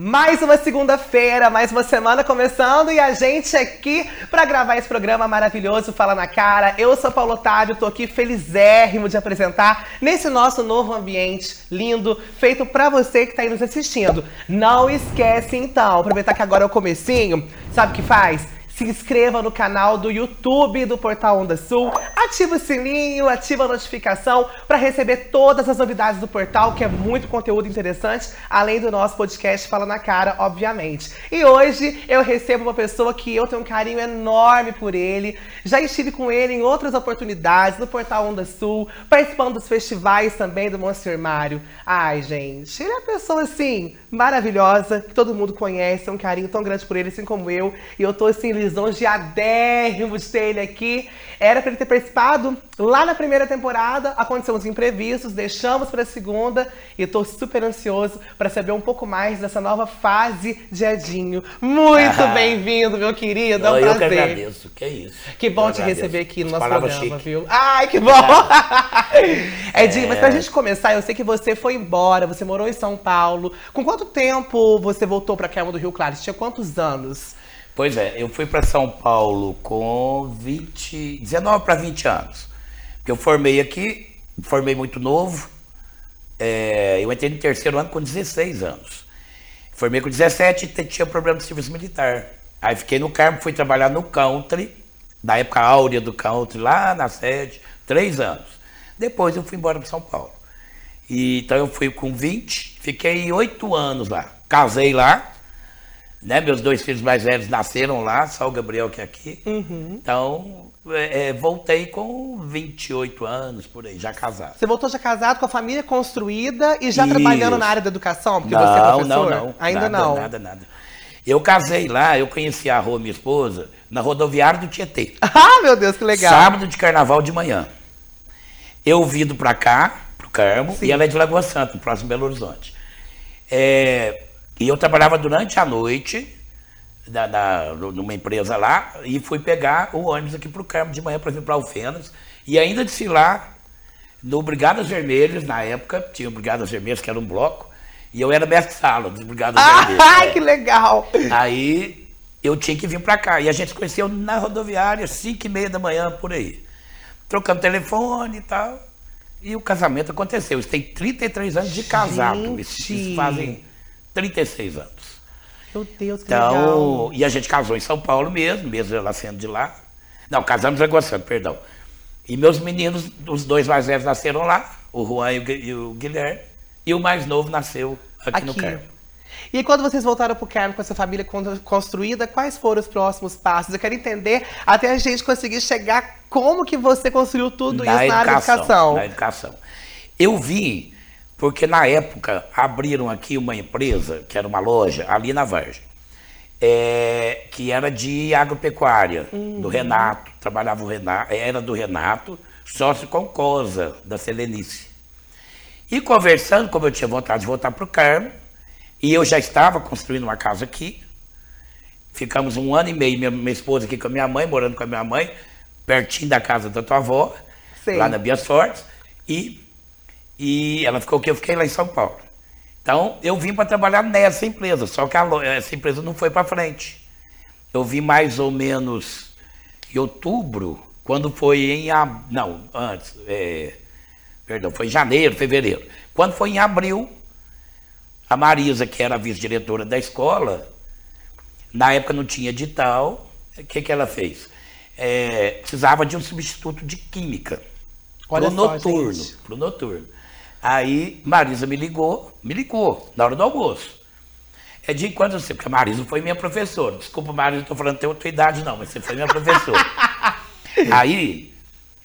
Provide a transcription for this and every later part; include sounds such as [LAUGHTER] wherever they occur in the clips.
Mais uma segunda-feira, mais uma semana começando e a gente aqui para gravar esse programa maravilhoso Fala na Cara. Eu sou Paulo Otávio, tô aqui felizérrimo de apresentar nesse nosso novo ambiente lindo, feito para você que tá aí nos assistindo. Não esquece então, aproveitar que agora é o comecinho, sabe o que faz? Se inscreva no canal do YouTube do Portal Onda Sul, ativa o sininho, ativa a notificação para receber todas as novidades do portal, que é muito conteúdo interessante, além do nosso podcast Fala na Cara, obviamente. E hoje eu recebo uma pessoa que eu tenho um carinho enorme por ele. Já estive com ele em outras oportunidades no Portal Onda Sul, participando dos festivais também do Monstro Mário. Ai, gente, ele é uma pessoa assim maravilhosa, que todo mundo conhece, é um carinho tão grande por ele, assim como eu. E eu tô assim lisonjeadérrimo de ter ele aqui. Era para ele ter participado lá na primeira temporada, aconteceu uns imprevistos, deixamos para a segunda e estou super ansioso para saber um pouco mais dessa nova fase de Edinho. Muito ah, [LAUGHS] bem-vindo, meu querido, é um eu prazer. Eu que agradeço, que é isso. Que bom eu te agradeço. receber aqui no nosso programa, chique. viu? Ai, que bom! [LAUGHS] Edinho, é... mas pra gente começar, eu sei que você foi embora, você morou em São Paulo. Com quanto tempo você voltou para Calma do Rio Claro? Você tinha quantos anos? Pois é, eu fui para São Paulo com 20, 19 para 20 anos. Porque eu formei aqui, formei muito novo. É, eu entrei no terceiro ano com 16 anos. Formei com 17 e tinha problema de serviço militar. Aí fiquei no Carmo, fui trabalhar no country, na época áurea do country, lá na sede, três anos. Depois eu fui embora para São Paulo. E, então eu fui com 20, fiquei oito anos lá. Casei lá, né? Meus dois filhos mais velhos nasceram lá, só o Gabriel que é aqui. Uhum. Então, é, é voltei com 28 anos, por aí, já casado. Você voltou já casado com a família construída e já Isso. trabalhando na área da educação? Porque não, você é professor? Não, não. Ainda nada, não? Nada, nada. Eu casei lá, eu conheci a Rô, minha esposa, na rodoviária do Tietê. [LAUGHS] Ah, meu Deus, que legal. Sábado de carnaval de manhã. Eu vindo pra cá, pro Carmo, Sim. e ela é de Lagoa Santa, próximo Belo Horizonte. É, e eu trabalhava durante a noite da, da, numa empresa lá e fui pegar o ônibus aqui para o Carmo de manhã para vir para Alfenas. E ainda desfilar no Brigadas Vermelhas, na época, tinha o Brigadas Vermelhas, que era um bloco, e eu era mestre-sala dos Brigadas [LAUGHS] ah, Vermelhas. Ai, é. que legal! Aí eu tinha que vir para cá. E a gente se conheceu na rodoviária, 5 e meia da manhã, por aí. Trocamos telefone e tal. E o casamento aconteceu. Isso tem 33 anos de casado. Isso, isso fazem 36 anos. Meu Deus, que então, legal. E a gente casou em São Paulo mesmo, mesmo ela sendo de lá. Não, casamos em Santa, perdão. E meus meninos, os dois mais velhos nasceram lá, o Juan e o Guilherme, e o mais novo nasceu aqui, aqui. no Carmo. E quando vocês voltaram para o Carmo com essa família construída, quais foram os próximos passos? Eu quero entender até a gente conseguir chegar como que você construiu tudo na isso educação, na educação. Na educação. Eu vi porque na época abriram aqui uma empresa, que era uma loja, ali na Vargem, é, que era de agropecuária, uhum. do Renato. Trabalhava o Renato, era do Renato, sócio com Cosa, da Selenice. E conversando, como eu tinha vontade de voltar para o Carmo, e eu já estava construindo uma casa aqui, ficamos um ano e meio, minha, minha esposa aqui com a minha mãe, morando com a minha mãe, pertinho da casa da tua avó, Sim. lá na Bia Sortes, e e ela ficou aqui, eu fiquei lá em São Paulo. Então, eu vim para trabalhar nessa empresa, só que a, essa empresa não foi para frente. Eu vim mais ou menos em outubro, quando foi em. Não, antes. É, perdão, foi em janeiro, fevereiro. Quando foi em abril, a Marisa, que era a vice-diretora da escola, na época não tinha edital, o que, que ela fez? É, precisava de um substituto de química. Olha pro noturno. Pro noturno. Aí Marisa me ligou, me ligou, na hora do almoço. É de quando você, porque a Marisa foi minha professora. Desculpa, Marisa, estou falando da tua idade, não, mas você foi minha professora. [LAUGHS] Aí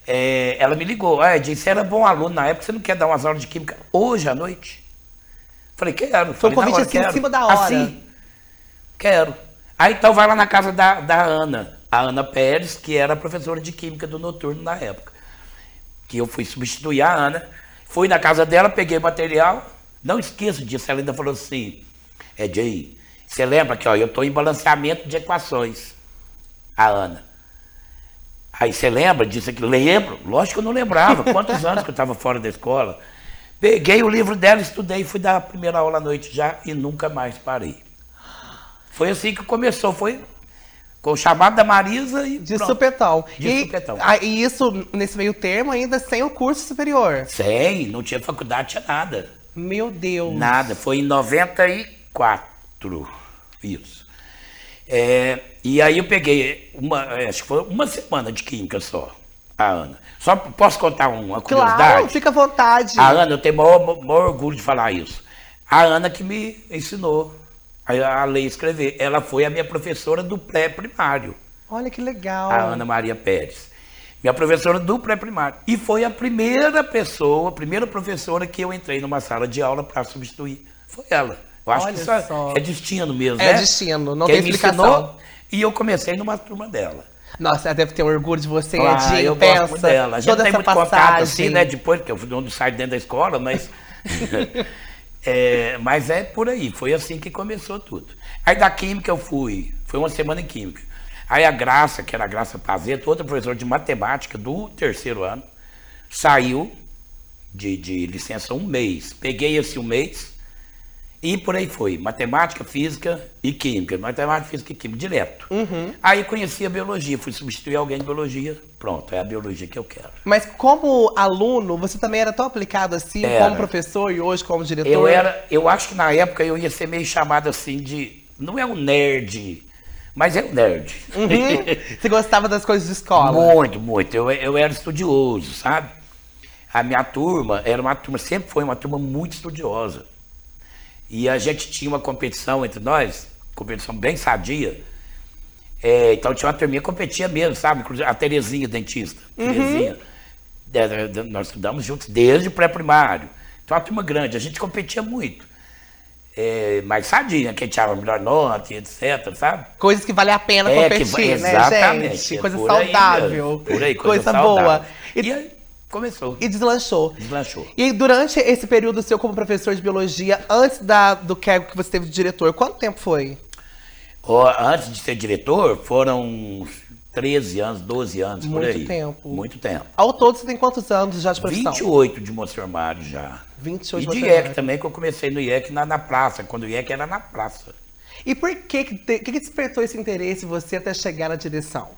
é, ela me ligou, ah, Edinho, você era bom aluno na época, você não quer dar umas aulas de química hoje à noite? Falei, quero. Foi um convite assim quero. em cima da hora. Assim, quero. Aí então vai lá na casa da, da Ana, a Ana Pérez, que era professora de química do noturno na época. Que eu fui substituir a Ana. Fui na casa dela, peguei material. Não esqueço disso. Ela ainda falou assim: É, Jay, você lembra que ó, eu estou em balanceamento de equações. A Ana. Aí você lembra disso aqui? Lembro. Lógico que eu não lembrava. Quantos anos que eu estava fora da escola. Peguei o livro dela, estudei, fui dar a primeira aula à noite já e nunca mais parei. Foi assim que começou, foi com o chamado da Marisa e De pronto. supetão. De e, supetão. e isso, nesse meio termo, ainda sem o curso superior. Sem, não tinha faculdade, tinha nada. Meu Deus. Nada, foi em 94. Isso. É, e aí eu peguei uma, é, acho que foi uma semana de química só, a Ana. Só posso contar uma curiosidade? Claro, fica à vontade. A Ana, eu tenho maior, maior orgulho de falar isso. A Ana que me ensinou a, a ler e escrever. Ela foi a minha professora do pré-primário, Olha que legal. a Ana Maria Pérez. Minha professora do pré-primário. E foi a primeira pessoa, a primeira professora que eu entrei numa sala de aula para substituir. Foi ela. Eu acho Olha que isso é- só. é destino mesmo, É né? destino, não Quem tem me explicação. ensinou, e eu comecei numa turma dela. Nossa, ela deve ter orgulho de você, Ah, Edinho. eu Pensa, gosto muito dela. A gente toda tem essa muito passagem. contato assim, né? Depois, porque eu não saio dentro da escola, mas. [LAUGHS] [LAUGHS] É, mas é por aí, foi assim que começou tudo. Aí da química eu fui, foi uma semana em química. Aí a Graça, que era a Graça Pazeto, outra professora de matemática do terceiro ano, saiu de, de licença um mês. Peguei esse um mês e por aí foi. Matemática, física e química. Matemática, física e química, direto. Uhum. Aí conheci a biologia, fui substituir alguém de biologia. Pronto, é a biologia que eu quero. Mas como aluno, você também era tão aplicado assim, Era. como professor e hoje como diretor? Eu era, eu acho que na época eu ia ser meio chamado assim de, não é um nerd, mas é um nerd. Uhum. [LAUGHS] Você gostava das coisas de escola? muito, muito. Eu, eu era estudioso, sabe? A minha turma era uma turma, sempre foi uma turma muito estudiosa. E a gente tinha uma competição entre nós, competição bem sadia. É, então tinha uma turminha que competia mesmo, sabe? Inclusive a Terezinha, dentista. Terezinha. É, é, nós estudamos juntos desde o pré-primário. Então uma turma grande, a gente competia muito. É, mas sadia, quem tirava melhor nota, etc, sabe? Coisas que vale a pena É, que competir, vai- né, exatamente, gente? é Coisa por aí saudável. mesmo, por aí, coisa, boa. saudável. E, E aí começou, e deslanchou. deslanchou. E durante esse período seu como professor de biologia, antes da, do cargo que você teve de diretor, quanto tempo foi? Antes de ser diretor, foram uns 13 anos, 12 anos, por Muito aí. tempo. Muito tempo. Ao todo, você tem quantos anos já de profissão? 28 de Monsenhor Mário já. 28 E de IEC também, que eu comecei no IEC na, na praça, quando o IEC era na praça. E por que que, te- que que despertou esse interesse você até chegar na direção?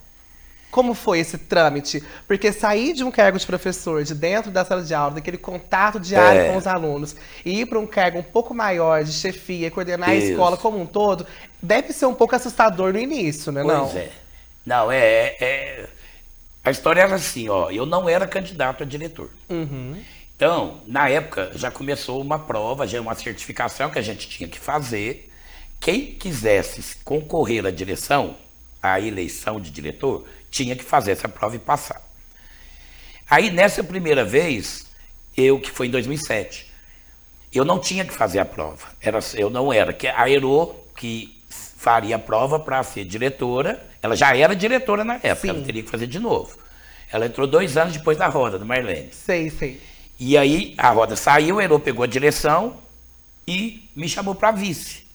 Como foi esse trâmite? Porque sair de um cargo de professor, de dentro da sala de aula, daquele contato diário É. com os alunos, e ir para um cargo um pouco maior de chefia, coordenar a Isso. escola como um todo, deve ser um pouco assustador no início, né? Pois não? é. Não, é, é- é- A história era assim, ó. Eu não era candidato a diretor. Uhum. Então, na época, já começou uma prova, já uma certificação que a gente tinha que fazer. Quem quisesse concorrer à direção, à eleição de diretor, tinha que fazer essa prova e passar. Aí, nessa primeira vez, eu, que foi em 2007, eu não tinha que fazer a prova. Era, eu não era. Que a Ero, que faria a prova para ser diretora, ela já era diretora na época, Sim. ela teria que fazer de novo. Ela entrou dois anos depois da roda, do Marlene. Sei, sei. E aí a roda saiu, o Herô pegou a direção e me chamou para vice.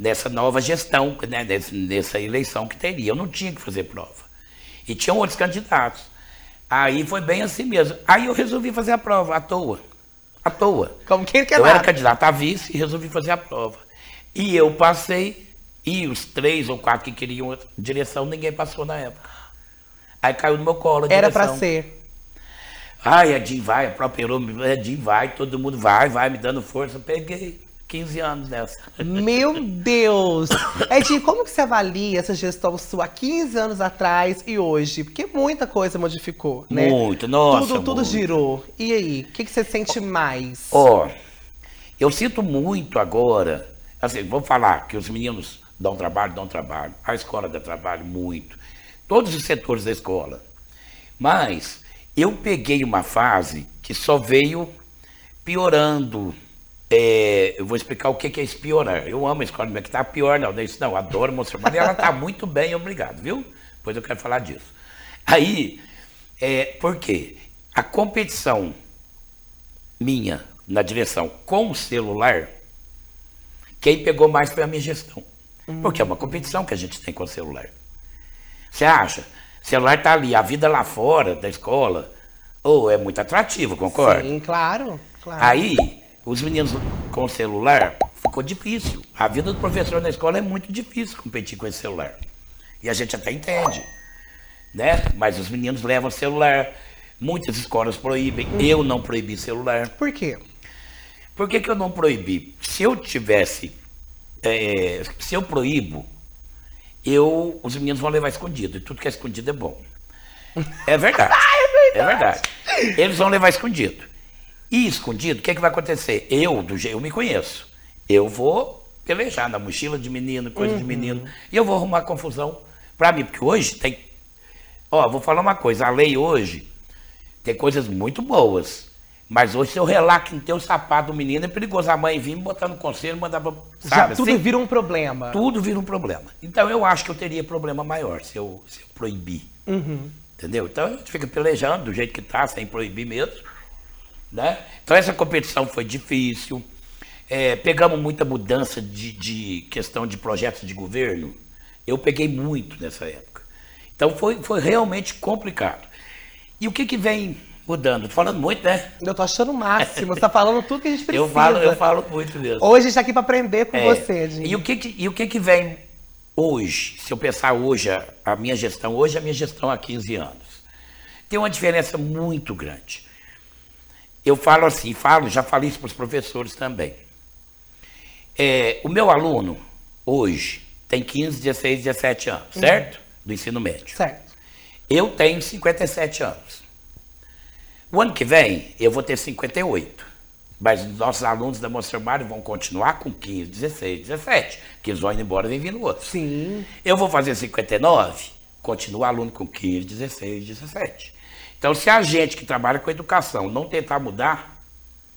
Nessa nova gestão, né, eleição que teria. Eu não tinha que fazer prova. E tinham outros candidatos. Aí foi bem assim mesmo. Aí eu resolvi fazer a prova, à toa. À toa. Como quem quer Eu nada. era candidato a vice e resolvi fazer a prova. E eu passei, e os três ou quatro que queriam direção, ninguém passou na época. Aí caiu no meu colo a Era pra ser. Ai, Edinho vai, a própria Herô, Edinho vai, todo mundo vai, vai me dando força. Eu peguei 15 anos nessa. Meu Deus! Edinho, como que você avalia essa gestão sua há 15 anos atrás e hoje? Porque muita coisa modificou, né? Muito, nossa, Tudo, tudo muito. girou. E aí, o que, que você sente mais? Ó, eu sinto muito agora, assim, vou falar que os meninos dão trabalho, dão trabalho, a escola dá trabalho muito, todos os setores da escola. Mas eu peguei uma fase que só veio piorando. É, eu vou explicar o que é esse piorar. Eu amo a escola, que tá pior não, não é isso não, adoro mostrar, mas ela tá muito bem, obrigado, viu? Depois eu quero falar disso. Aí, é, por quê? A competição minha na direção com o celular, quem pegou mais foi a minha gestão. Porque é uma competição que a gente tem com o celular. Você acha? O celular tá ali, a vida lá fora da escola, ou é muito atrativo, concorda? Sim, claro. claro. Aí, os meninos com celular ficou difícil. A vida do professor na escola é muito difícil competir com esse celular. E a gente até entende, né? Mas os meninos levam celular, muitas escolas proíbem. Eu não proibi celular. Por quê? Por que, que eu não proibi? Se eu tivesse, é, se eu proíbo, eu, os meninos vão levar escondido. E tudo que é escondido é bom. É verdade. [LAUGHS] é verdade. Eles vão levar escondido. E escondido, o que, é que vai acontecer? Eu, do jeito, eu me conheço. Eu vou pelejar na mochila de menino, coisa de menino. E eu vou arrumar confusão para mim, porque hoje tem. Ó, vou falar uma coisa, a lei hoje tem coisas muito boas. Mas hoje, se eu relar que não tem o sapato do menino, é perigoso a mãe vir me botar no conselho e mandar pra. Já Sabe, tudo assim? vira um problema. Tudo vira um problema. Então eu acho que eu teria problema maior se eu, se eu proibir. Entendeu? Então a gente fica pelejando do jeito que tá, sem proibir mesmo. Né? Então essa competição foi difícil. É, pegamos muita mudança de, de questão de projetos de governo. Eu peguei muito nessa época. Então foi, foi realmente complicado. E o que, que vem mudando? Tô falando muito, né? Eu tô achando o máximo. Você tá falando tudo que a gente precisa. [LAUGHS] Eu falo, eu falo muito mesmo. Hoje a gente tá aqui pra aprender com É, você, Dinho. E o que que, e o que que vem hoje, se eu pensar hoje, a, a minha gestão, hoje a minha gestão há 15 anos, tem uma diferença muito grande. Eu falo assim, falo, já falei isso para os professores também. É, o meu aluno, hoje, tem 15, 16, 17 anos, certo? Do ensino médio. Certo. Eu tenho 57 anos. O ano que vem, eu vou ter 58. Mas os nossos alunos da Monstro Mário vão continuar com 15, 16, 17. Que eles vão indo embora e vem vindo outros. Sim. Eu vou fazer 59, continua aluno com 15, 16, 17. Então, se a gente que trabalha com educação não tentar mudar,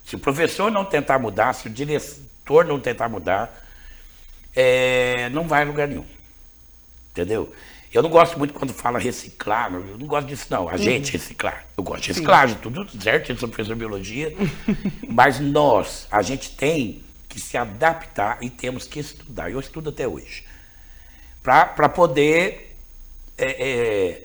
se o professor não tentar mudar, se o diretor não tentar mudar, é, não vai a lugar nenhum. Entendeu? Eu não gosto muito quando fala reciclar, eu não gosto disso não, a gente reciclar. Eu gosto de reciclagem, tudo certo, eu sou professor de biologia, [LAUGHS] mas nós, a gente tem que se adaptar e temos que estudar. Eu estudo até hoje. Para poder é, é,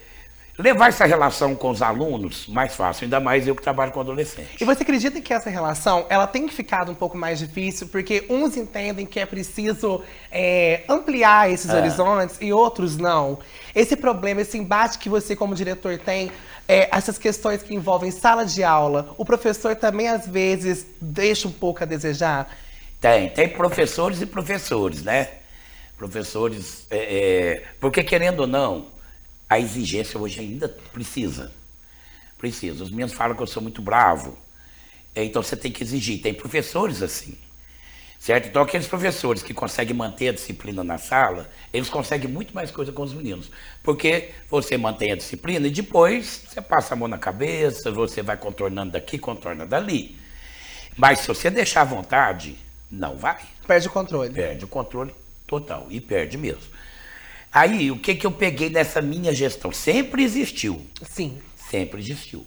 levar essa relação com os alunos mais fácil, ainda mais eu que trabalho com adolescente. E você acredita que essa relação ela tem ficado um pouco mais difícil porque uns entendem que é preciso é, ampliar esses horizontes e outros não? Esse problema, esse embate que você como diretor tem, é, essas questões que envolvem sala de aula, o professor também às vezes deixa um pouco a desejar? Tem, tem professores e professores, né? Professores, é, é, porque querendo ou não, a exigência hoje ainda precisa. Precisa. Os meninos falam que eu sou muito bravo. É, então você tem que exigir. Tem professores assim. Certo? Então aqueles professores que conseguem manter a disciplina na sala, eles conseguem muito mais coisa com os meninos. Porque você mantém a disciplina e depois você passa a mão na cabeça, você vai contornando daqui, contorna dali. Mas se você deixar à vontade, não vai. Perde o controle. Perde o controle total. E perde mesmo. Aí, o que, que eu peguei nessa minha gestão? Sempre existiu. Sim. Sempre existiu.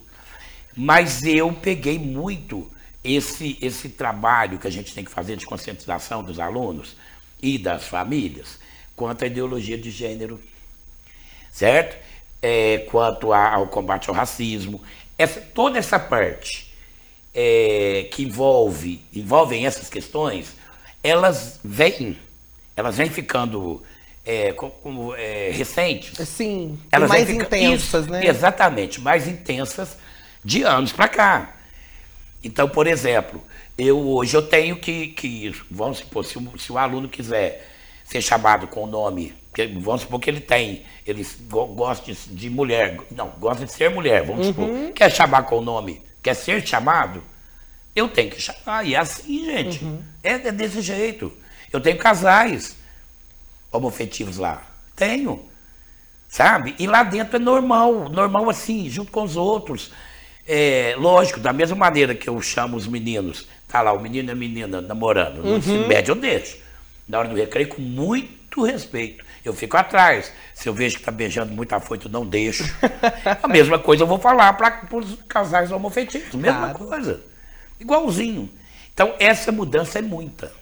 Mas eu peguei muito esse, esse trabalho que a gente tem que fazer de conscientização dos alunos e das famílias quanto à ideologia de gênero, certo? É, quanto a- ao combate ao racismo. Essa, toda essa parte é, que envolve, envolvem essas questões, elas vêm, elas vêm ficando é, co- como, é, recentes. Sim. E Elas mais vêm fica- intensas, Isso, né? Exatamente, mais intensas de anos para cá. Então, por exemplo, eu hoje eu tenho que, que vamos supor, se o, se o aluno quiser ser chamado com o nome, que- vamos supor que ele tem, ele go- gosta de, de mulher, não, gosta de ser mulher, vamos supor, quer chamar com o nome, quer ser chamado, eu tenho que chamar. E é assim, gente. É, é desse jeito. Eu tenho casais homofetivos lá. Tenho. Sabe? E lá dentro é normal. Normal assim, junto com os outros. É, lógico, da mesma maneira que eu chamo os meninos, tá lá, o menino e a menina namorando, no ensino médio eu deixo. Na hora do recreio, com muito respeito. Eu fico atrás. Se eu vejo que tá beijando muito afoito, eu não deixo. [LAUGHS] a mesma coisa eu vou falar para os casais homofetivos. Mesma Claro. coisa. Igualzinho. Então, essa mudança é muita.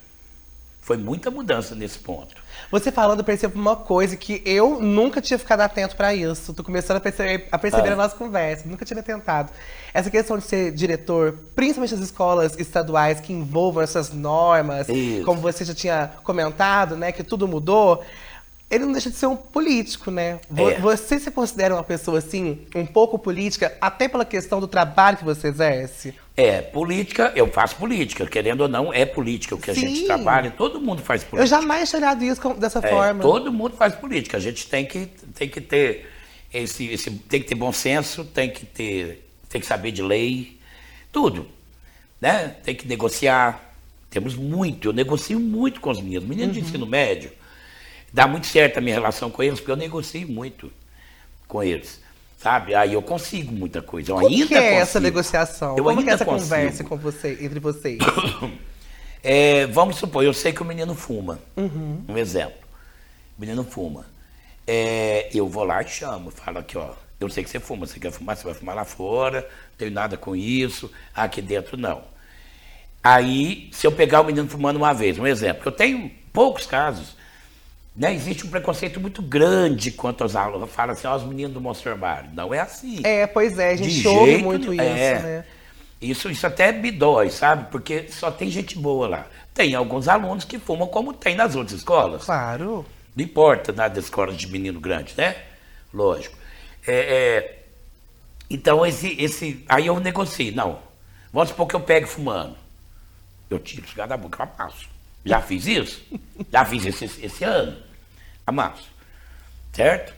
Foi muita mudança nesse ponto. Você falando, eu percebo uma coisa que eu nunca tinha ficado atento para isso. Tô começando a perceber, a perceber Ah. a nossa conversa, nunca tinha me tentado. Essa questão de ser diretor, principalmente das escolas estaduais que envolvam essas normas, Isso. como você já tinha comentado, né, que tudo mudou. Ele não deixa de ser um político, né? É. Você se considera uma pessoa assim, um pouco política, até pela questão do trabalho que você exerce? É, política, eu faço política, querendo ou não, é política. O que a Sim. gente trabalha, todo mundo faz política. Eu jamais tinha olhado isso dessa É, forma. Todo mundo faz política. A gente tem que, tem que ter esse, esse- tem que ter bom senso, tem que ter, tem que saber de lei, tudo, né? Tem que negociar. Temos muito. Eu negocio muito com os meninos, meninos Uhum. de ensino médio. Dá muito certo a minha relação com eles, porque eu negocio muito com eles, sabe? Aí eu consigo muita coisa. Eu Como ainda que é essa consigo. negociação? Eu Como que é essa consigo. conversa com você, entre vocês? [COUGHS] É, vamos supor, eu sei que o menino fuma. Uhum. Um exemplo. O menino fuma. É, eu vou lá e chamo, falo aqui, ó. Eu sei que você fuma, você quer fumar, você vai fumar lá fora, não tenho nada com isso, aqui dentro não. Aí, se eu pegar o menino fumando uma vez, um exemplo, eu tenho poucos casos, né? Existe um preconceito muito grande quanto aos alunos. Fala assim, ó, os meninos do Monstro Herbário. Não é assim. É, pois é, a gente De ouve jeito muito isso. É. né? Isso, isso até me dói, sabe? Porque só tem gente boa lá. Tem alguns alunos que fumam como tem nas outras escolas. Claro. Não importa nada das escolas de menino grande, né? Lógico. É, é, então, esse, esse. Aí eu negocio. Não. Vamos supor que eu pegue fumando. Eu tiro o cigarro da boca, eu amasso. Já fiz isso? Já fiz esse, esse ano? Amasso. Certo?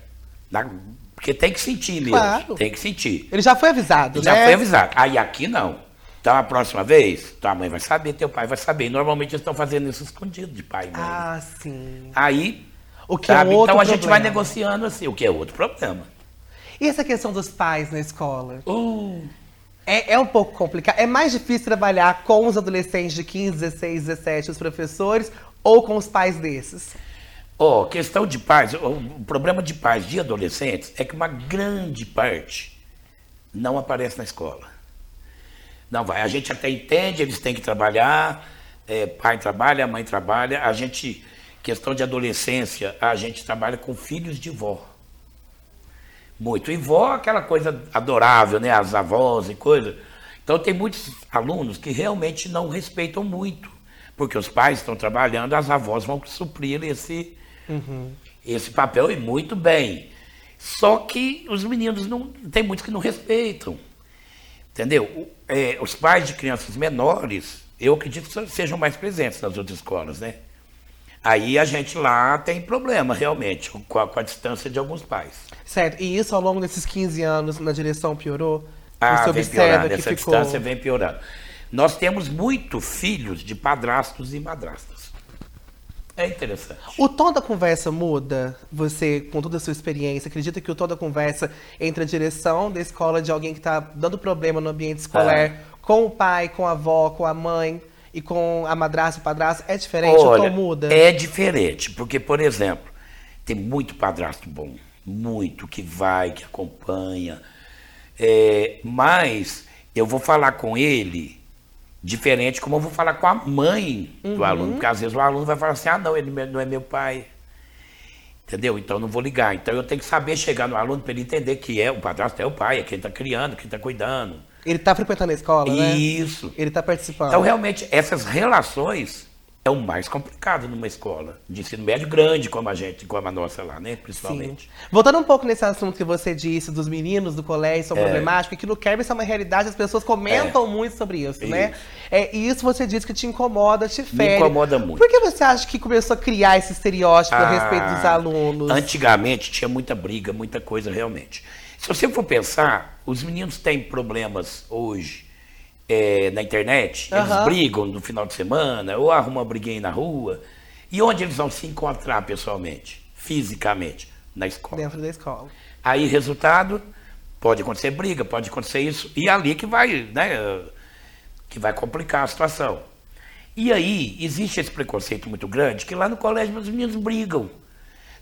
Na- porque tem que sentir mesmo. Claro. Tem que sentir. Ele já foi avisado, Já né? foi avisado. Aí aqui não. Então a próxima vez, tua mãe vai saber, teu pai vai saber. Normalmente eles estão fazendo isso escondido de pai e mãe. Ah, sim. Aí. O que é sabe? um outro então a gente vai negociando assim, o que é outro problema. E essa questão dos pais na escola? Uh, É, é um pouco complicado. É mais difícil trabalhar com os adolescentes de 15, 16, 17, os professores, ou com os pais desses? Ó, questão de pais, o, o problema de pais de adolescentes é que uma grande parte não aparece na escola. Não vai. A gente até entende, eles têm que trabalhar, é, pai trabalha, mãe trabalha. A gente, questão de adolescência, a gente trabalha com filhos de vó. Muito. E vó, aquela coisa adorável, né? As avós e coisa. Então tem muitos alunos que realmente não respeitam muito. Porque os pais estão trabalhando, as avós vão suprir esse, esse papel e muito bem. Só que os meninos não. Tem muitos que não respeitam. Entendeu? É, os pais de crianças menores, eu acredito que sejam mais presentes nas outras escolas, né? Aí a gente lá tem problema, realmente, com a, com a distância de alguns pais. Certo. E isso ao longo desses 15 anos na direção piorou? Ah, Você vem piorando, essa ficou... distância vem piorando. Nós temos muito filhos de padrastos e madrastas. É interessante. O tom da conversa muda? Você, com toda a sua experiência, acredita que o tom da conversa entre a direção da escola de alguém que está dando problema no ambiente escolar, com o pai, com a avó, com a mãe e com a madrasta e o padrasto, é diferente? o tom muda? É diferente, porque, por exemplo, tem muito padrasto bom, muito que vai, que acompanha. É, mas eu vou falar com ele diferente como eu vou falar com a mãe do Uhum. aluno, porque às vezes o aluno vai falar assim, ah não, ele não é meu pai. Entendeu? Então eu não vou ligar. Então eu tenho que saber chegar no aluno para ele entender que é o padrasto é o pai, é quem está criando, quem está cuidando. Ele está frequentando a escola, né? Isso. Ele está participando. Então, realmente, essas relações é o mais complicado numa escola de ensino médio grande, como a gente, como a nossa lá, né? Sim. Principalmente. Voltando um pouco nesse assunto que você disse dos meninos do colégio são É. problemáticos, que no Kerber isso é uma realidade, as pessoas comentam muito sobre isso, né? Isso. É, e isso você disse que te incomoda, te fere. incomoda muito. Por que você acha que começou a criar esse estereótipo a Ah, respeito dos alunos? Antigamente tinha muita briga, muita coisa realmente. Se você for pensar, os meninos têm problemas hoje é, na internet, eles brigam no final de semana, ou arrumam uma briguinha na rua. E onde eles vão se encontrar pessoalmente, fisicamente? Na escola. Dentro da escola. Aí, resultado, pode acontecer briga, pode acontecer isso, e é ali que vai, né, que vai complicar a situação. E aí, existe esse preconceito muito grande, que lá no colégio os meninos brigam.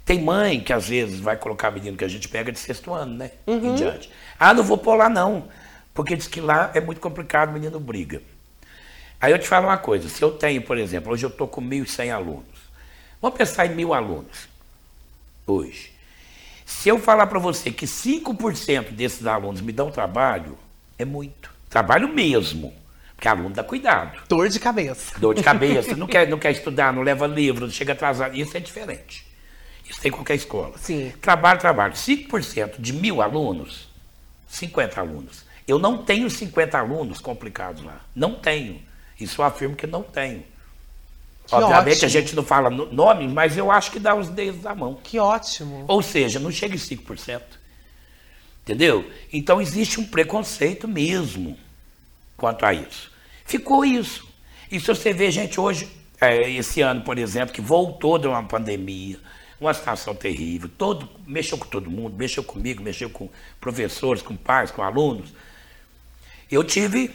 Tem mãe que às vezes vai colocar menino que a gente pega de sexto ano, né? Em diante. Ah, não vou pôr lá não, porque diz que lá é muito complicado, o menino briga. Aí eu te falo uma coisa, se eu tenho, por exemplo, hoje eu estou com 1.100 alunos. Vamos pensar em mil alunos hoje. Se eu falar para você que 5% desses alunos me dão trabalho, é muito. Trabalho mesmo. Porque aluno dá cuidado. Dor de cabeça. Dor de cabeça, [LAUGHS] não quer, não quer estudar, não leva livro, não chega atrasado. Isso é diferente. Isso tem em qualquer escola. Sim. Trabalho, trabalho. 5% de mil alunos, 50 alunos. Eu não tenho 50 alunos complicados lá. Não tenho. Isso eu afirmo que não tenho. Que Obviamente ótimo. a gente não fala no- nome, mas eu acho que dá os dedos da mão. Que ótimo. Ou seja, não chega em 5%. Entendeu? Então existe um preconceito mesmo quanto a isso. Ficou isso. E se você vê, gente, hoje, é, esse ano, por exemplo, que voltou de uma pandemia, uma situação terrível, todo, mexeu com todo mundo, mexeu comigo, mexeu com professores, com pais, com alunos. Eu tive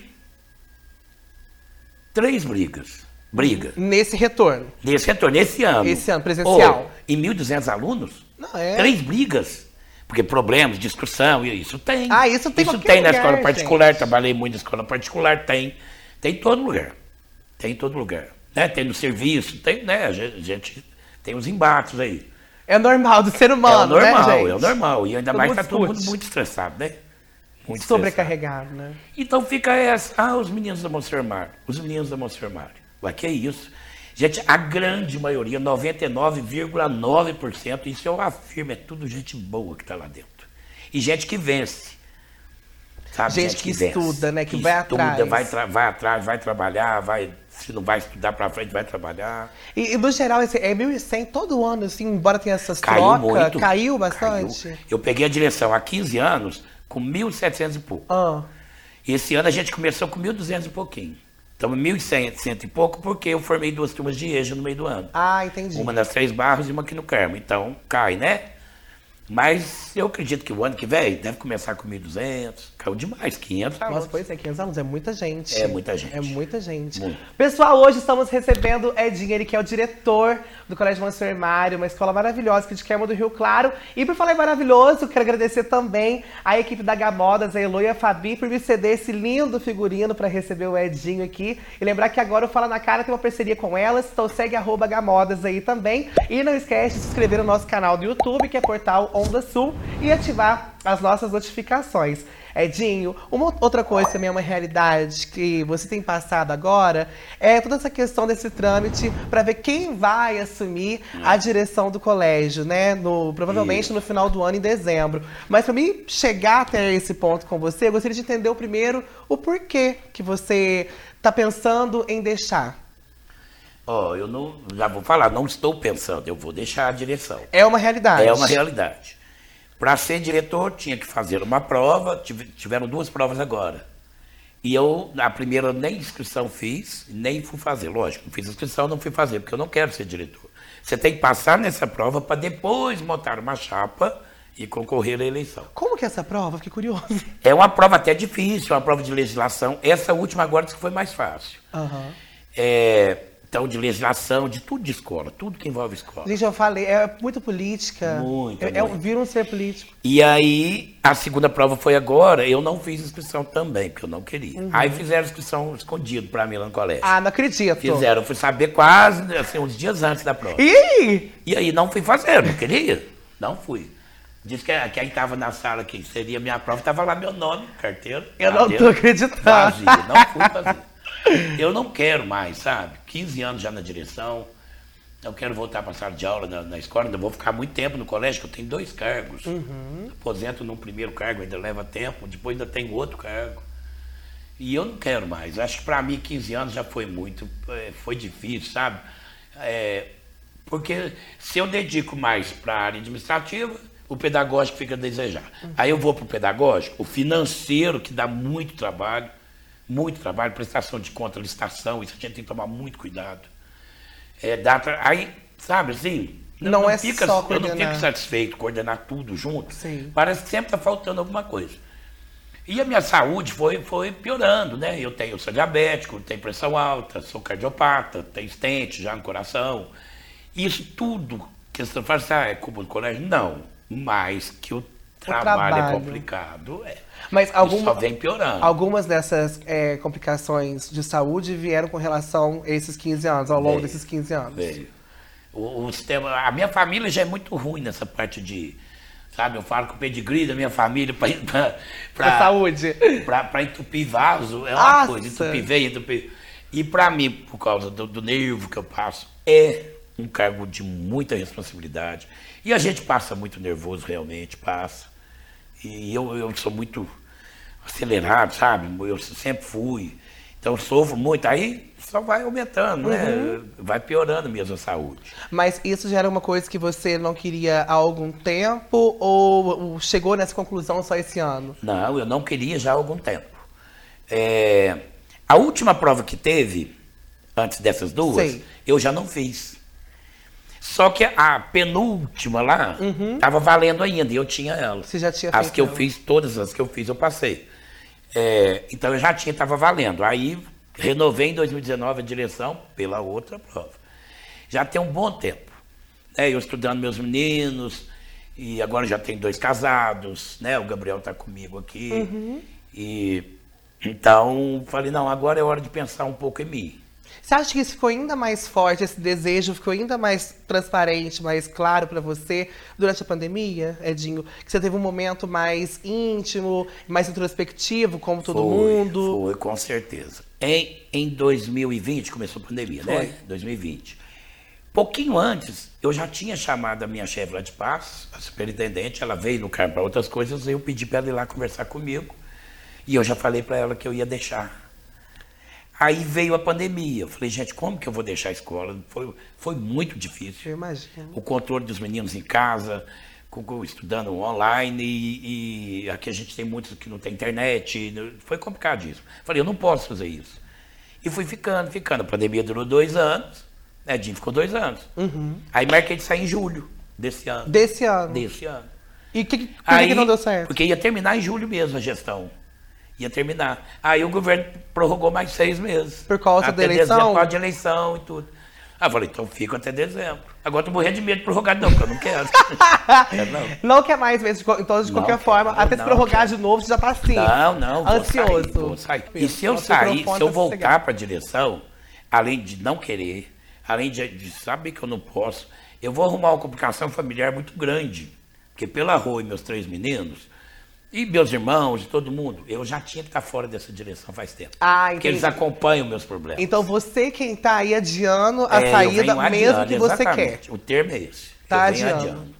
três brigas. Briga. Nesse retorno. Nesse retorno, nesse ano. Esse ano, presencial. Em 1.200 alunos? Não, é. Três brigas. Porque problemas, discussão, e isso tem. Ah, isso tem em Isso tem na lugar, escola particular, gente. trabalhei muito na escola particular, tem. Tem em todo lugar. Tem em todo lugar. Né? Tem no serviço, tem, né? A gente, a gente tem os embates aí. É normal do ser humano, é o normal, né, gente? é o normal. E ainda Todo mais mundo tá todo mundo muito estressado, né? Muito estressado. Sobrecarregado, né? Então fica essa. Ah, os meninos da Monsenhor Mário. Os meninos da Monsenhor Mário. Ué, que é isso? Gente, a grande maioria, 99,9%, isso eu afirmo, é tudo gente boa que está lá dentro. E gente que vence. Sabe? Gente que vence, estuda, né, que vai estuda, atrás. Vai, vai atrás, vai trabalhar, vai, se não vai estudar para frente, vai trabalhar. E, e, no geral, esse, é 1.100 todo ano, assim, embora tenha essas Caiu trocas, muito. caiu bastante? Caiu. Eu peguei a direção há 15 anos com 1.700 e pouco. Ah, E esse ano a gente começou com 1.200 e pouquinho. Estamos 1.100 cento e pouco porque eu formei duas turmas de EJA no meio do ano. ah, entendi. Uma nas Três Barros e uma aqui no Carmo. Então, cai, né? Mas eu acredito que o ano que vem deve começar com 1.200. Caiu demais, 500 Nossa, alunos. pois é, 500 alunos, é muita gente. É muita gente. É muita gente. Muito. Pessoal, hoje estamos recebendo Edinho, ele que é o diretor do Colégio Monsenhor Mário, uma escola maravilhosa aqui de Queima do Rio Claro. E por falar em maravilhoso, quero agradecer também a equipe da Gamodas, a Elo e a Fabi, por me ceder esse lindo figurino para receber o Edinho aqui. E lembrar que agora o Fala na Cara tem uma parceria com elas, então segue arroba Gamodas aí também. E não esquece de se inscrever no nosso canal do YouTube, que é Portal Onda Sul, e ativar as nossas notificações. Edinho, uma outra coisa também é uma realidade que você tem passado agora é toda essa questão desse trâmite para ver quem vai assumir a direção do colégio, né? No, provavelmente Isso. no final do ano, em dezembro. Mas para mim chegar até esse ponto com você, eu gostaria de entender o primeiro o porquê que você está pensando em deixar. Ó, eu não, já vou falar, não estou pensando, eu vou deixar a direção. É uma realidade. É uma realidade. Para ser diretor, tinha que fazer uma prova, tive- tiveram duas provas agora. E eu, a primeira, nem inscrição fiz, nem fui fazer. Lógico, não fiz inscrição, não fui fazer, porque eu não quero ser diretor. Você tem que passar nessa prova para depois montar uma chapa e concorrer à eleição. Como que é essa prova? Fiquei curioso. É uma prova até difícil, é uma prova de legislação. Essa última agora disse que foi mais fácil. Aham. É, então, de legislação, de tudo de escola, tudo que envolve escola. Gente, eu falei, é muito política. Muito, É, é muito. vira um ser político. E aí, a segunda prova foi agora, eu não fiz inscrição também, porque eu não queria. Aí fizeram inscrição escondido para mim lá no colégio. Ah, não acredito. Fizeram, eu fui saber quase, assim, uns dias antes da prova. E aí? E aí não fui fazer, não queria. Não fui. Diz que quem estava na sala, que seria minha prova, estava lá meu nome, carteira. Eu não cadeira, tô acreditando. Vazia, não fui fazer. Eu não quero mais, sabe? 15 anos já na direção. Eu quero voltar para a sala de aula na, na escola, ainda vou ficar muito tempo no colégio, que eu tenho dois cargos. Uhum. Aposento num primeiro cargo, ainda leva tempo, depois ainda tenho outro cargo. E eu não quero mais. Acho que para mim 15 anos já foi muito, eh, foi difícil, sabe? É, porque se eu dedico mais para a área administrativa, o pedagógico fica a desejar. Aí eu vou para o pedagógico, o financeiro, que dá muito trabalho, muito trabalho, prestação de conta, licitação, isso a gente tem que tomar muito cuidado. É, dá tra- aí, sabe assim, Não é fica, só Eu não fico satisfeito coordenar tudo junto. Sim. Parece que sempre está faltando alguma coisa. E a minha saúde foi, foi piorando, né? Eu tenho, eu sou diabético, tenho pressão alta, sou cardiopata, tenho estente já no coração. Isso tudo que você fala assim, ah, é culpa do colégio? Não. Mas que eu trabalho, trabalho. é complicado, é. Mas só vem piorando. algumas dessas é, complicações de saúde vieram com relação a esses 15 anos, ao longo Veio. desses 15 anos. Veio. O, o sistema, a minha família já é muito ruim nessa parte de. Sabe, eu falo que o pedigree da minha família para saúde. para entupir vaso é uma Nossa. coisa, entupir veia, entupir. E para mim, por causa do, do nervo que eu passo, é um cargo de muita responsabilidade. E a gente passa muito nervoso, realmente, passa. E eu, eu sou muito acelerado, sabe? Eu sempre fui. Então sofro muito. Aí só vai aumentando, né? Vai piorando mesmo a saúde. Mas isso já era uma coisa que você não queria há algum tempo ou ou chegou nessa conclusão só esse ano? Não, eu não queria já há algum tempo. É, a última prova que teve, antes dessas duas, Sei. eu já não fiz. Só que a penúltima lá estava valendo ainda, e eu tinha ela. Uhum. Você já tinha As que eu ela. fiz, todas as que eu fiz, eu passei. É, então eu já tinha, estava valendo. Aí renovei em 2019 a direção pela outra prova. Já tem um bom tempo. né? eu estudando meus meninos, e agora já tem dois casados, né? O Gabriel está comigo aqui. Uhum. E então falei, não, agora é hora de pensar um pouco em mim. Você acha que isso ficou ainda mais forte, esse desejo ficou ainda mais transparente, mais claro pra você durante a pandemia, Edinho? Que você teve um momento mais íntimo, mais introspectivo, como todo Foi, mundo? Foi, com certeza. Em, em 2020, começou a pandemia, Foi. né? 2020. Pouquinho antes, eu já tinha chamado a minha chefe lá de Passos, a superintendente, ela veio no carro para outras coisas, eu pedi para ela ir lá conversar comigo. E eu já falei para ela que eu ia deixar. Aí veio a pandemia. Eu falei, gente, como que eu vou deixar a escola? Foi, foi muito difícil Eu imagino. o controle dos meninos em casa, estudando online, e, e aqui a gente tem muitos que não tem internet, né? foi complicado isso. Falei, eu não posso fazer isso. E fui ficando, ficando. A pandemia durou dois anos, né? Jim ficou dois anos. Aí marquei de sair em julho desse ano. Desse ano. Desse ano. E o que, por que Aí, que não deu certo? Porque ia terminar em julho mesmo a gestão. Ia terminar. Aí o governo prorrogou mais seis meses. Por causa até da eleição? Dezembro, por causa de eleição e tudo. Aí eu falei, então fico até dezembro. Agora tô morrendo de medo de prorrogar, não, porque eu não quero. Quero [LAUGHS] não. Não quer mais mesmo, então de Não qualquer quero, forma, até se não prorrogar quero. de novo, você já tá assim. Não, não, vou Ansioso. sair, vou sair. E se eu sair, se eu voltar para a direção, além de não querer, além de, de saber que eu não posso, eu vou arrumar uma complicação familiar muito grande. Porque pela rua e meus três meninos, e meus irmãos e todo mundo, eu já tinha que estar fora dessa direção faz tempo. Ah, porque eles acompanham meus problemas. Então você quem tá aí adiando a É, saída, mesmo adiando, que você quer. O termo é esse. Tá adiando. adiando.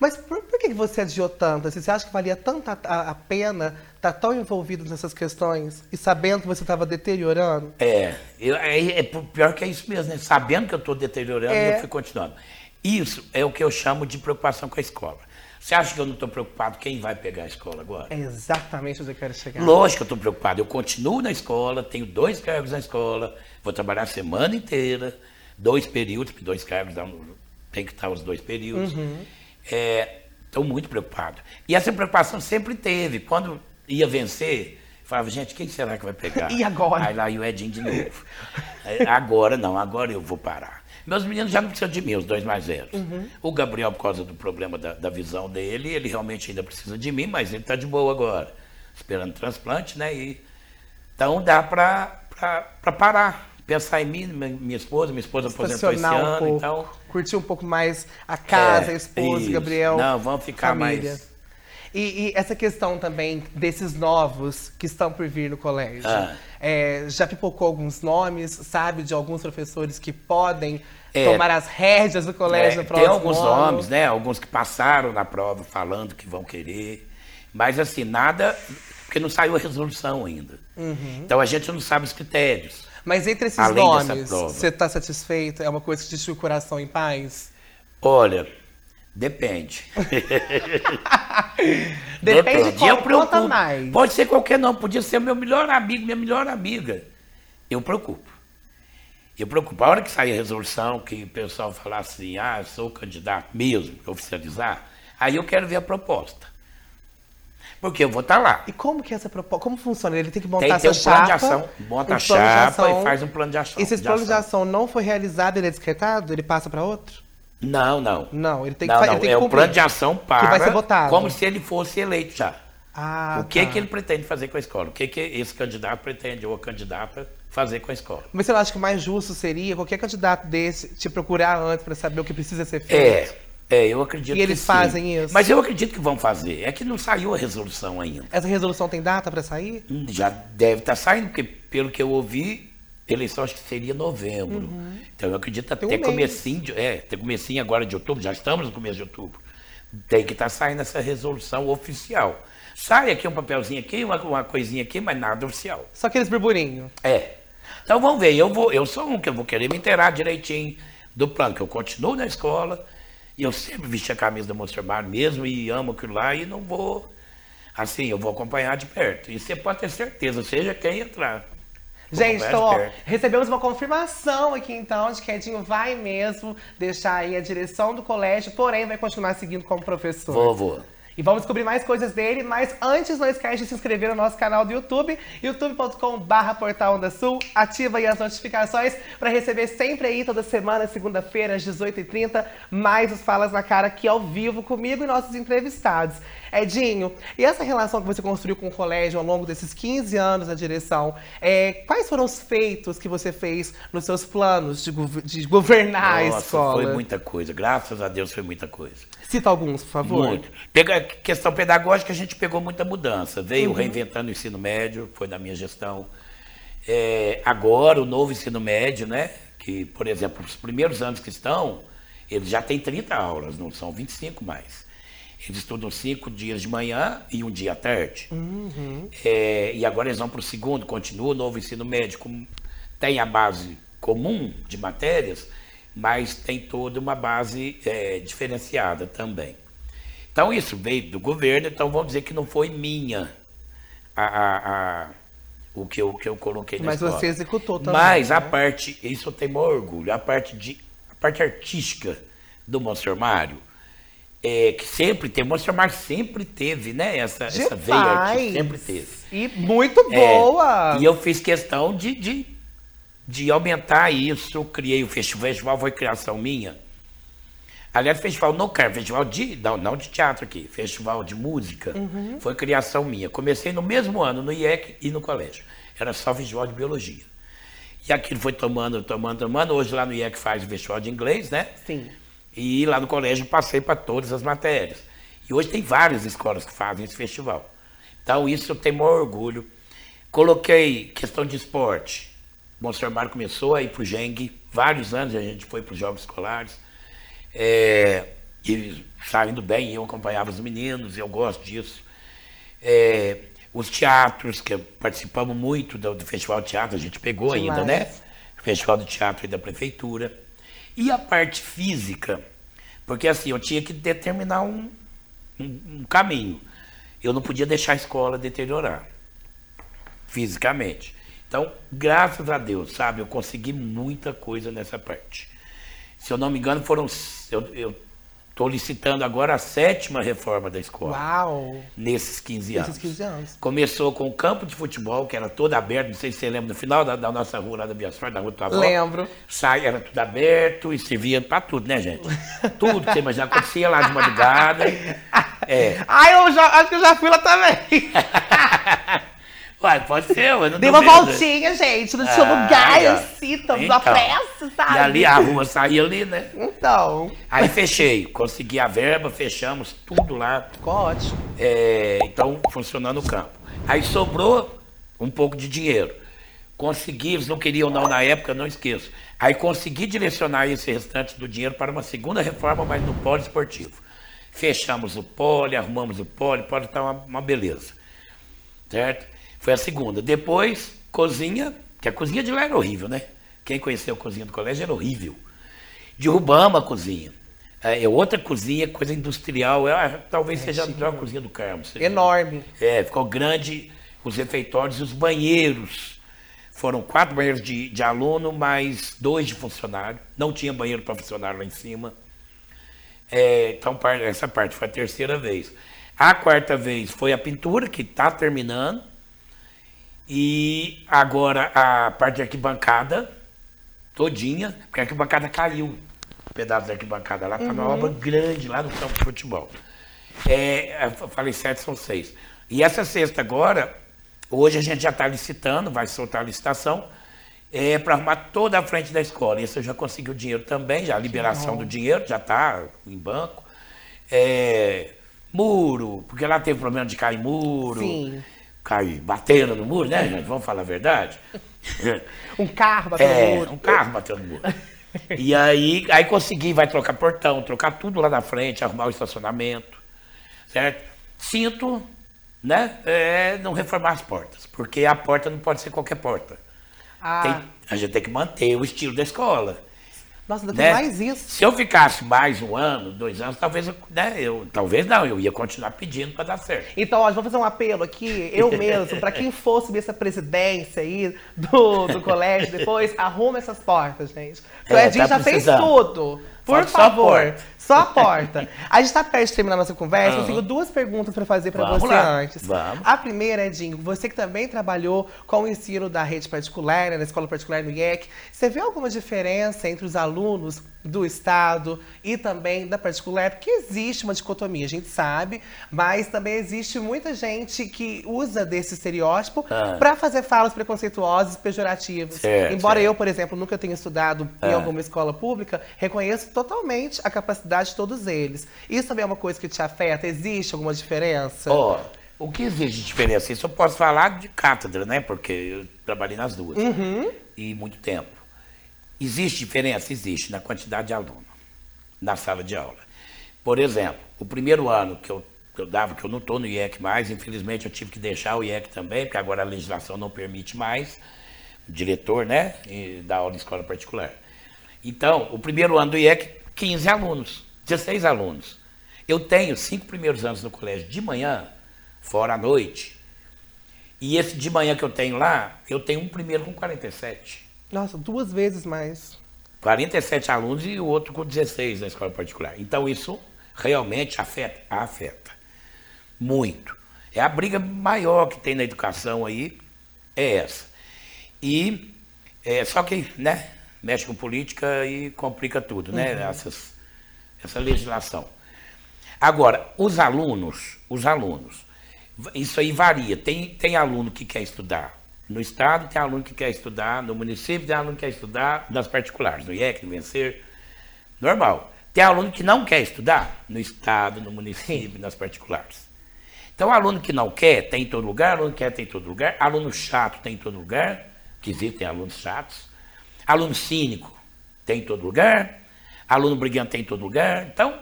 Mas por, por que você adiou tanto? Assim, você acha que valia tanto a, a- a pena estar tão envolvido nessas questões e sabendo que você estava deteriorando? É, eu- é, é pior que é isso mesmo, né? Sabendo que eu estou deteriorando, É. eu fui continuando. Isso é o que eu chamo de preocupação com a escola. Você acha que eu não estou preocupado quem vai pegar a escola agora? É exatamente onde eu quero chegar. Lógico que eu estou preocupado. Eu continuo na escola, tenho dois cargos na escola, vou trabalhar a semana inteira, dois períodos, porque dois cargos dá um- tem que estar os dois períodos. Uhum. Estou muito preocupado. E essa preocupação sempre teve. Quando ia vencer, eu falava, gente, quem será que vai pegar? E agora? Aí lá ia o Edinho de novo. Aí, agora não, agora eu vou parar. Meus meninos já não precisam de mim, os dois mais velhos. Uhum. O Gabriel, por causa do problema da, da visão dele, ele realmente ainda precisa de mim, mas ele está de boa agora. Esperando transplante, né? E, então dá para parar. Pensar em mim, minha, esposa, minha esposa aposentou esse um ano, pouco, então. curtir um pouco mais a casa, É, a esposa, isso. Gabriel. Não, vamos ficar família. mais- E, e essa questão também desses novos que estão por vir no colégio. Ah. É, já pipocou alguns nomes, sabe, de alguns professores que podem É. tomar as rédeas do colégio É, no tem próximo alguns ano? nomes, né? Alguns que passaram na prova falando que vão querer. Mas assim, nada. Porque não saiu a resolução ainda. Uhum. Então a gente não sabe os critérios. Mas entre esses Além nomes, você está satisfeito? É uma coisa que deixa o coração em paz? Olha, depende. [LAUGHS] [LAUGHS] Depende de qual Eu preocupo. mais. Pode ser qualquer não, podia ser meu melhor amigo, minha melhor amiga. Eu preocupo. Eu preocupo. A hora que sair a resolução, que o pessoal falar assim, ah, eu sou o candidato mesmo, oficializar, aí eu quero ver a proposta. Porque eu vou estar lá. E como que é essa proposta? Como funciona? Ele tem que montar Tem que ter um essa plano de chapa, ação. Monta um a chapa ação. e faz um plano de ação. Esse plano de ação não foi realizado, ele é descartado? Ele passa para outro? Não, não. Não, ele tem que, não. ele tem é que o plano de ação para vai ser votado. como se ele fosse eleito já. Ah, o que, tá. que ele pretende fazer com a escola? O que, que esse candidato pretende ou a candidata fazer com a escola? Mas você não acha que o mais justo seria qualquer candidato desse te procurar antes para saber o que precisa ser É, feito? é, eu acredito E eles que sim. fazem isso? Mas eu acredito que vão fazer. É que não saiu a resolução ainda. Essa resolução tem data para sair? Hum, Já deve estar saindo, porque pelo que eu ouvi, eleição acho que seria novembro. Então eu acredito até Uhum. Um comecinho, de, é, tem comecinho agora de outubro, já estamos no começo de outubro. Tem que estar saindo essa resolução oficial. Sai aqui um papelzinho aqui, uma, uma coisinha aqui, mas nada oficial. Só aqueles burburinhos. É. Então vamos ver, eu vou, eu sou um que eu vou querer me inteirar direitinho do plano, que eu continuo na escola, e eu sempre vesti a camisa da Monster Bar mesmo, e amo aquilo lá, e não vou, assim, eu vou acompanhar de perto. E você pode ter certeza, seja quem entrar. Gente, então, ó, recebemos uma confirmação aqui então de que Edinho vai mesmo deixar aí a direção do colégio, porém vai continuar seguindo como professor. Vou, vou. E vamos descobrir mais coisas dele, mas antes não esquece de se inscrever no nosso canal do YouTube, youtube.com.br Portal Onda Sul. Ativa aí as notificações para receber sempre aí, toda semana, segunda-feira, às 18h30, mais os Falas na Cara aqui ao vivo comigo e nossos entrevistados. Edinho, e essa relação que você construiu com o colégio ao longo desses 15 anos na direção, é, quais foram os feitos que você fez nos seus planos de, de governar a Nossa, escola? foi muita coisa. Graças a Deus foi muita coisa. Cita alguns, por favor. Muito. Pega, questão pedagógica, a gente pegou muita mudança. Veio reinventando o ensino médio, foi na minha gestão. É, agora, o novo ensino médio, né? Que, por exemplo, os primeiros anos que estão, eles já têm 30 aulas, não são 25 mais. Eles estudam cinco dias de manhã e um dia à tarde. É, e agora eles vão para o segundo, continua o novo ensino médio, com- tem a base comum de matérias, mas tem toda uma base é, diferenciada também. Então isso veio do governo, então vamos dizer que não foi minha a, a- a- o que eu, que eu coloquei na Mas escola. você executou também, Mas a né? parte, isso eu tenho maior orgulho, a parte, de, a parte artística do Monsenhor Mário, é, que sempre teve, o Monsenhor Mário sempre teve, né, essa, essa veia artística, sempre teve. E muito É, boa. e eu fiz questão de, de, de aumentar isso, criei o festival, o festival foi criação minha. Aliás, festival no carro, festival de, não, não de teatro aqui, festival de música, Uhum. foi criação minha. Comecei no mesmo ano no IEC e no colégio. Era só festival de biologia. E aquilo foi tomando, tomando, tomando. Hoje lá no IEC faz o festival de inglês, né? Sim. E lá no colégio passei para todas as matérias. E hoje tem várias escolas que fazem esse festival. Então isso eu tenho maior orgulho. Coloquei questão de esporte. O Monsenhor Mário começou a ir para o Geng, vários anos a gente foi para os Jogos Escolares. É, e saindo bem, eu acompanhava os meninos, eu gosto disso. É, os teatros, que participamos muito do, do Festival de Teatro, a gente pegou ainda, né? Demais. Festival de Teatro e da Prefeitura. E a parte física, porque assim, eu tinha que determinar um, um, um caminho. Eu não podia deixar a escola deteriorar fisicamente. Então, graças a Deus, sabe, eu consegui muita coisa nessa parte. Se eu não me engano, foram. Eu estou licitando agora a sétima reforma da escola, Uau! nesses 15 anos. Esses 15 anos. Começou com o campo de futebol, que era todo aberto, não sei se você lembra, no final da, da nossa rua lá da Biasfora, da rua do avó. Lembro. Sai, era tudo aberto e servia para tudo, né, gente? Tudo que você imaginar acontecia lá de madrugada. É. [LAUGHS] Ai, eu já, acho que eu já fui lá também. [LAUGHS] Uai, pode ser, eu não Dei uma voltinha, gente, no seu Ah, lugar, ó. assim, estamos Então, pressa, sabe? E ali a rua saía ali, né? Então, Aí fechei, consegui a verba, fechamos tudo lá. ficou ótimo. É, então, funcionando o campo. Aí sobrou um pouco de dinheiro. Consegui, eles não queriam não na época, não esqueço. Aí consegui direcionar esse restante do dinheiro para uma segunda reforma, mas no polo esportivo. Fechamos o pole, arrumamos o pole, o pole está uma, uma beleza. Certo? Foi a segunda. Depois, cozinha, que a cozinha de lá era horrível, né? Quem conheceu a cozinha do colégio era horrível. Derrubamos a cozinha. É é outra cozinha, coisa industrial. É, talvez seja a melhor cozinha do Carmo. Enorme. é, ficou grande os refeitórios e os banheiros. Foram quatro banheiros de, de aluno, mais dois de funcionário. Não tinha banheiro para funcionário lá em cima. É, então, essa parte foi a terceira vez. A quarta vez foi a pintura, que está terminando. E agora a parte de arquibancada, todinha, porque a arquibancada caiu. pedaço da arquibancada lá, tá uma obra grande lá no campo de futebol. É, eu falei sete, são seis. E essa sexta agora, hoje a gente já está licitando, vai soltar a licitação, é, para arrumar toda a frente da escola. Isso eu já consegui o dinheiro também, já a liberação do dinheiro, já está em banco. É, muro, porque lá teve problema de cair muro. Sim. Cair, batendo no muro, né, gente? Vamos falar a verdade? [LAUGHS] Um carro batendo É, no muro. um carro batendo no muro. E aí, aí consegui, vai trocar portão, trocar tudo lá na frente, arrumar o estacionamento, certo? Sinto, né, é, não reformar as portas, porque a porta não pode ser qualquer porta. Ah, Tem- a gente tem que manter o estilo da escola. Nossa, ainda né? tem mais isso. Se eu ficasse mais um ano, dois anos, talvez eu, né, eu talvez não, eu ia continuar pedindo para dar certo. Então, ó, vou fazer um apelo aqui, eu [LAUGHS] mesmo, para quem for subir essa presidência aí do, do colégio depois, arruma essas portas, gente. Porque o É, Edinho tá já fez tudo. Por Falta favor. Só a porta. A gente tá perto de terminar nossa conversa, eu Aham. tenho duas perguntas para fazer para você lá, antes. vamos. A primeira, Edinho, você que também trabalhou com o ensino da rede particular, né, na escola particular no IEC, você vê alguma diferença entre os alunos do Estado e também da particular? Porque existe uma dicotomia, a gente sabe, mas também existe muita gente que usa desse estereótipo Ah. para fazer falas preconceituosas e pejorativas. Certo, Embora certo. eu, por exemplo, nunca tenha estudado em Ah. alguma escola pública, reconheço totalmente a capacidade de todos eles. Isso também é uma coisa que te afeta? Existe alguma diferença? Ó, o que existe de diferença? Isso eu posso falar de cátedra, né? Porque eu trabalhei nas duas. E muito tempo. Existe diferença? Existe, na quantidade de aluno na sala de aula. Por exemplo, o primeiro ano que eu, que eu dava, que eu não estou no IEC mais, infelizmente eu tive que deixar o IEC também, porque agora a legislação não permite mais, o diretor, né, e da aula em escola particular. Então, o primeiro ano do IEC, 15 alunos, 16 alunos. Eu tenho cinco primeiros anos no colégio de manhã, fora à noite. E esse de manhã que eu tenho lá, eu tenho um primeiro com 47. Nossa, duas vezes mais. 47 alunos e o outro com 16 na escola particular. Então isso realmente afeta, afeta muito. É a briga maior que tem na educação aí, é essa. E é, só que, né, mexe com política e complica tudo, né, essas, essa legislação. Agora, os alunos, os alunos, isso aí varia. Tem, tem aluno que quer estudar no Estado, tem aluno que quer estudar no município, tem aluno que quer estudar nas particulares, no IEC, no Vencer. Normal. Tem aluno que não quer estudar no Estado, no município, nas particulares. Então, aluno que não quer, tem em todo lugar, aluno que quer, tem em todo lugar, aluno chato tem em todo lugar, que existem alunos chatos, aluno cínico tem em todo lugar, aluno brigante tem em todo lugar. Então,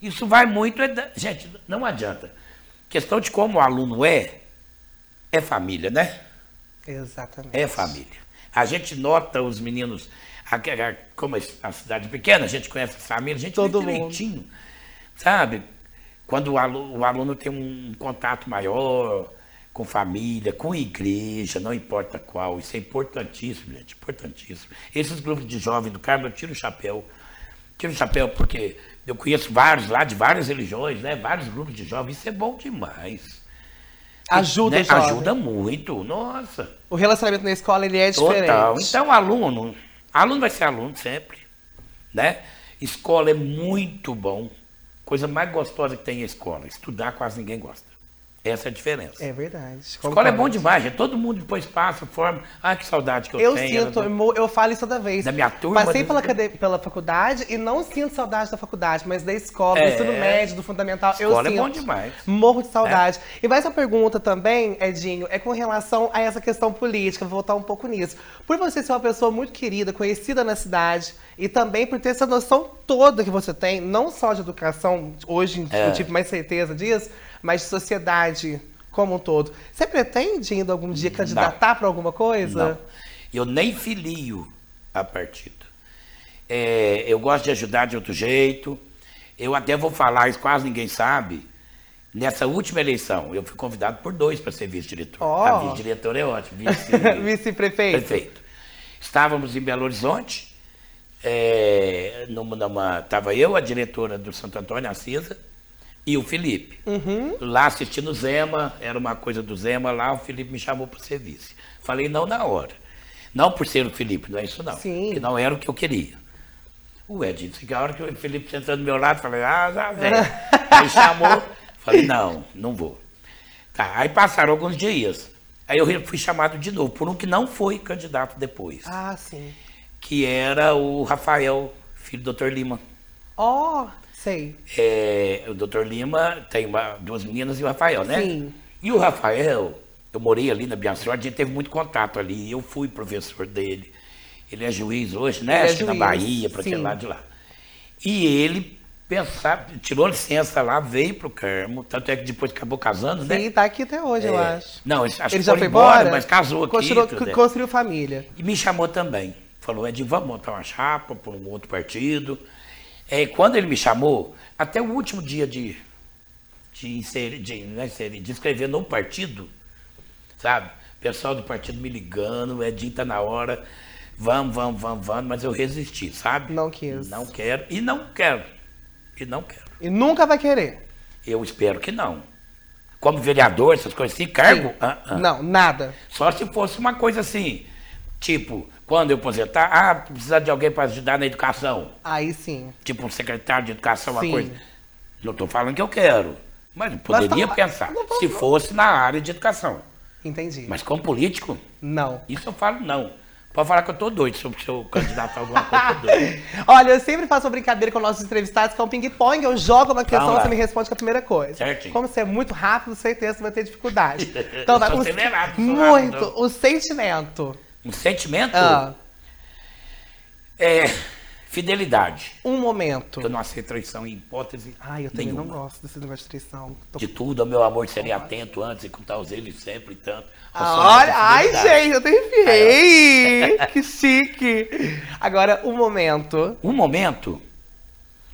isso vai muito. é da- Gente, não adianta. Questão de como o aluno é, é família, né? Exatamente. É família. A gente nota os meninos, a- a- como a cidade é pequena, a gente conhece a família, a gente Todo vê mundo. direitinho. Sabe? Quando o aluno, o aluno tem um contato maior com família, com igreja, não importa qual, isso é importantíssimo, gente, importantíssimo. Esses grupos de jovens do Carmo, eu tiro o chapéu. Tiro o chapéu porque eu conheço vários lá, de várias religiões, né? Vários grupos de jovens, isso é bom demais. Ajuda né? jovem. Ajuda muito, nossa. O relacionamento na escola ele é diferente. Total. Então, aluno, aluno vai ser aluno sempre, né? Escola é muito bom. Coisa mais gostosa que tem a escola. Estudar quase ninguém gosta. Essa é a diferença. É verdade. Escola é bom demais, gente. todo mundo depois passa, forma. Ah, que saudade que eu, Eu tenho. sinto, eu, eu falo isso toda vez. Da minha turma, Passei do- pela, cade- pela faculdade e não sinto saudade da faculdade, mas da escola, do É. ensino médio, do fundamental, eu Escola é sinto. bom demais. Morro de saudade. E mais uma pergunta também, Edinho, é com relação a essa questão política, vou voltar um pouco nisso. Por você ser uma pessoa muito querida, conhecida na cidade, e também por ter essa noção toda que você tem, não só de educação, hoje É. eu tive mais certeza disso, mas de sociedade como um todo. Você pretende ainda algum dia candidatar para alguma coisa? Não. Eu nem filio a partido. É, eu gosto de ajudar de outro jeito. Eu até vou falar, isso quase ninguém sabe. Nessa última eleição, eu fui convidado por dois para ser vice-diretor. Ó. A vice-diretora é ótima. Vice, [LAUGHS] Vice-prefeito. Prefeito. Estávamos em Belo Horizonte. É, numa, numa, tava eu, a diretora do Santo Antônio, a Cisa, e o Felipe. Uhum. Lá assistindo o Zema, era uma coisa do Zema lá, o Felipe me chamou para ser vice. Falei não na hora. Não por ser o Felipe, não é isso não. Sim. Que não era o que eu queria. O Edinho, disse que a hora que o Felipe sentou do meu lado, falei, ah, já vem. [LAUGHS] Aí chamou, falei, não, não vou. Tá, aí passaram alguns dias. Aí eu fui chamado de novo, por um que não foi candidato depois. Ah, sim. Que era o Rafael, filho do Dr. Lima. Ó, oh, sei. É, o Dr. Lima tem uma, duas meninas e o Rafael, né? Sim. E o Rafael, eu morei ali na Biançor, a gente teve muito contato ali. Eu fui professor dele. Ele é juiz hoje, né? Ele é Acho que na Bahia, para aquele lado de lá. E ele pensava, tirou licença lá, veio pro Carmo, tanto é que depois acabou casando, né? Sim, tá aqui até hoje, eu É, acho. Não, acho Ele que já foi embora, embora? mas casou aqui. Construiu, tudo, construiu família. E me chamou também. Falou, Ed, vamos montar uma chapa por um outro partido. É, quando ele me chamou, até o último dia de, de, inserir, de, não é inserir, de inscrever no partido, sabe? O pessoal do partido me ligando, o Edinho tá na hora, vamos, vamos, vamos, vamos, mas eu resisti, sabe? Não quis. Não quero, e não quero, e não quero. E nunca vai querer. Eu espero que não. Como vereador, essas coisas assim, cargo? Ah, ah. Não, nada. Só se fosse uma coisa assim, tipo, quando eu aposentar, ah, precisa de alguém para ajudar na educação. Aí sim. Tipo um secretário de educação, uma Sim. coisa. Não estou falando que eu quero, mas poderia tá- pensar, não, não, se fosse na área de educação. Entendi. Mas como político, Não. isso eu falo não. Pode falar que eu tô doido sobre se eu candidato a alguma coisa. [LAUGHS] Olha, eu sempre faço uma brincadeira com nossos entrevistados, que é um ping-pong. Eu jogo uma questão, você me responde com a primeira coisa. Certinho. Como você é muito rápido, certeza você vai ter dificuldade. [LAUGHS] Então, vai. o- muito. rápido. O sentimento. Um sentimento Ah, é fidelidade. um momento. Eu não aceito traição em hipótese Ai, eu também nenhuma. não gosto desse negócio de traição. Tô- De tudo, meu amor, seria atento antes e contar os eles sempre e tanto. Ah, olha, ai, gente, eu te enfiei. que chique. Agora, um momento. Um momento,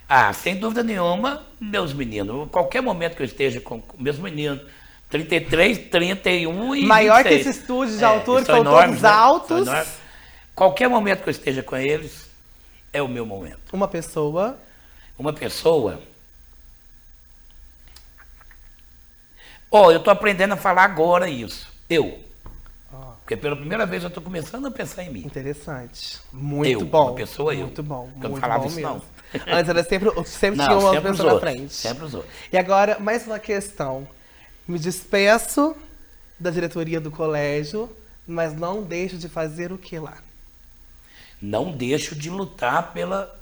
ah, sem dúvida nenhuma, meus meninos. Qualquer momento que eu esteja com meus meninos, 33, 31 e Maior que 26. esse estúdio de É, altura, que são enormes, todos né? Altos. Qualquer momento que eu esteja com eles, é o meu momento. Uma pessoa. Uma pessoa. Ó, eu tô aprendendo a falar agora isso. Eu. Ó. Porque pela primeira vez eu tô começando a pensar em mim. Interessante. Muito Eu, bom. uma pessoa eu. Muito bom. Eu não falava bom isso, mesmo. não. Antes era sempre, sempre [LAUGHS] Não, tinha uma sempre pessoa na frente. sempre os outros. E agora, mais uma questão. Me despeço da diretoria do colégio, mas não deixo de fazer o que lá? não deixo de lutar pela,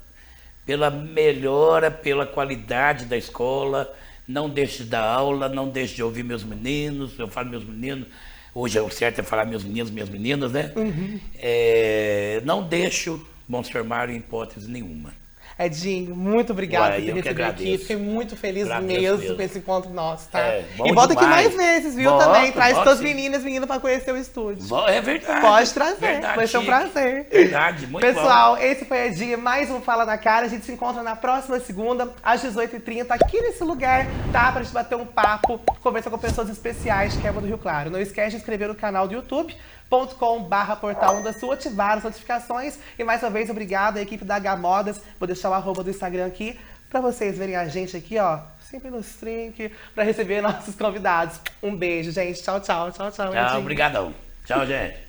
pela melhora, pela qualidade da escola, não deixo de dar aula, não deixo de ouvir meus meninos, eu falo meus meninos, hoje é o certo é falar meus meninos, minhas meninas, né? Uhum. É, não deixo Monsenhor Mário em hipótese nenhuma. Edinho, muito obrigado Ué, por ter recebido aqui. Fiquei muito feliz Agradeço mesmo, mesmo. com esse encontro nosso, tá? É, bom e volta aqui mais vezes, viu? Volto, também. Traz suas meninas, meninos, pra conhecer o estúdio. É verdade. Pode trazer, verdade, vai ser um prazer. Verdade, muito Pessoal, esse foi Edinho, mais um Fala na Cara. A gente se encontra na próxima segunda, às 18h30, aqui nesse lugar, tá? Pra gente bater um papo, conversar com pessoas especiais que é do Rio Claro. Não esquece de inscrever no canal do YouTube, .com.br portal da sua, ativar as notificações. E mais uma vez, obrigado à equipe da H Modas. Vou deixar o arroba do Instagram aqui, pra vocês verem a gente aqui, ó. Sempre no stream, pra receber [LAUGHS] nossos convidados. Um beijo, gente. Tchau, tchau, tchau, tchau. Tchau, obrigadão. Tchau, gente.